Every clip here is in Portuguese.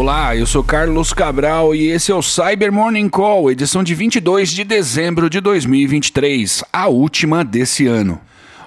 Olá, eu sou Carlos Cabral e esse é o Cyber Morning Call, edição de 22 de dezembro de 2023, a última desse ano.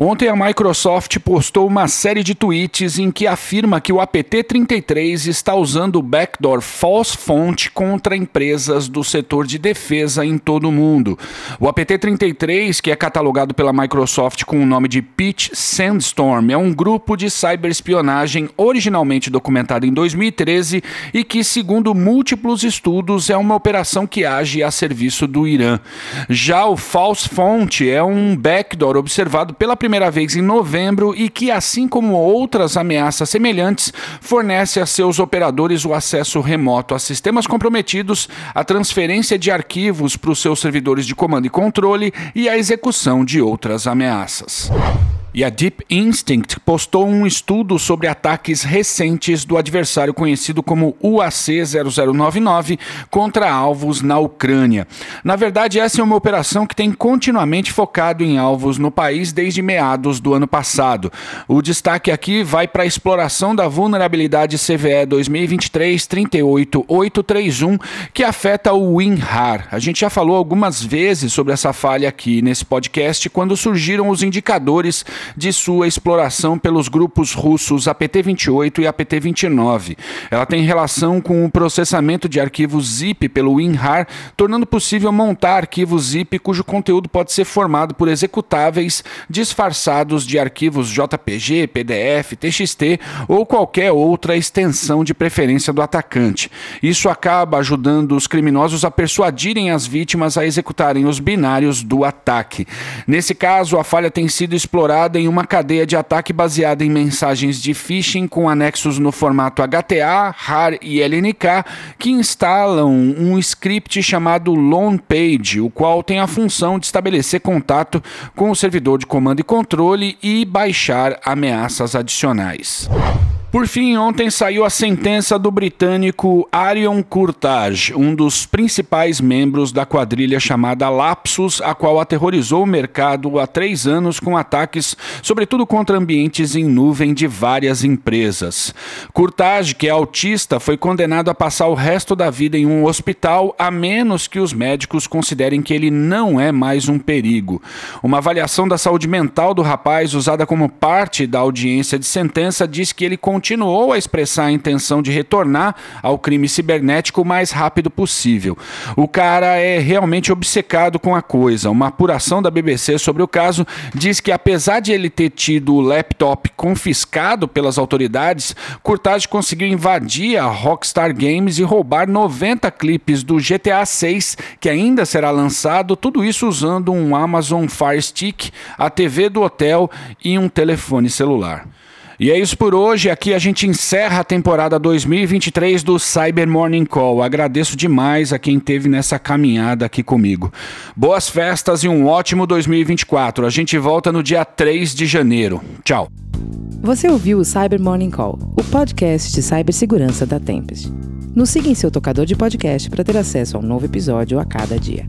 Ontem a Microsoft postou uma série de tweets em que afirma que o APT-33 está usando o backdoor false font contra empresas do setor de defesa em todo o mundo. O APT-33, que é catalogado pela Microsoft com o nome de Pitch Sandstorm, é um grupo de cyberespionagem originalmente documentado em 2013 e que, segundo múltiplos estudos, é uma operação que age a serviço do Irã. Já o false font é um backdoor observado pela primeira primeira vez em novembro e que, assim como outras ameaças semelhantes, fornece a seus operadores o acesso remoto a sistemas comprometidos, a transferência de arquivos para os seus servidores de comando e controle e a execução de outras ameaças. E a Deep Instinct postou um estudo sobre ataques recentes do adversário conhecido como UAC-0099 contra alvos na Ucrânia. Na verdade, essa é uma operação que tem continuamente focado em alvos no país desde meados do ano passado. O destaque aqui vai para a exploração da vulnerabilidade CVE 2023-38831, que afeta o WinRAR. A gente já falou algumas vezes sobre essa falha aqui nesse podcast quando surgiram os indicadores de sua exploração pelos grupos russos APT-28 e APT-29. Ela tem relação com o processamento de arquivos zip pelo WinRAR, tornando possível montar arquivos zip cujo conteúdo pode ser formado por executáveis disfarçados de arquivos JPG, PDF, TXT ou qualquer outra extensão de preferência do atacante. Isso acaba ajudando os criminosos a persuadirem as vítimas a executarem os binários do ataque. Nesse caso, a falha tem sido explorada em uma cadeia de ataque baseada em mensagens de phishing com anexos no formato HTA, RAR e LNK que instalam um script chamado Lone Page, o qual tem a função de estabelecer contato com o servidor de comando e controle e baixar ameaças adicionais. Por fim, ontem saiu a sentença do britânico Arion Kurtaj, um dos principais membros da quadrilha chamada Lapsus, a qual aterrorizou o mercado há três anos com ataques, sobretudo contra ambientes em nuvem de várias empresas. Kurtaj, que é autista, foi condenado a passar o resto da vida em um hospital, a menos que os médicos considerem que ele não é mais um perigo. Uma avaliação da saúde mental do rapaz, usada como parte da audiência de sentença, diz que ele continuou a expressar a intenção de retornar ao crime cibernético o mais rápido possível. O cara é realmente obcecado com a coisa. Uma apuração da BBC sobre o caso diz que, apesar de ele ter tido o laptop confiscado pelas autoridades, Curtage conseguiu invadir a Rockstar Games e roubar 90 clipes do GTA 6, que ainda será lançado, tudo isso usando um Amazon Fire Stick, a TV do hotel e um telefone celular. E é isso por hoje. Aqui a gente encerra a temporada 2023 do Cyber Morning Call. Agradeço demais a quem esteve nessa caminhada aqui comigo. Boas festas e um ótimo 2024. A gente volta no dia 3 de janeiro. Tchau. Você ouviu o Cyber Morning Call, o podcast de cibersegurança da Tempest. Nos siga em seu tocador de podcast para ter acesso a um novo episódio a cada dia.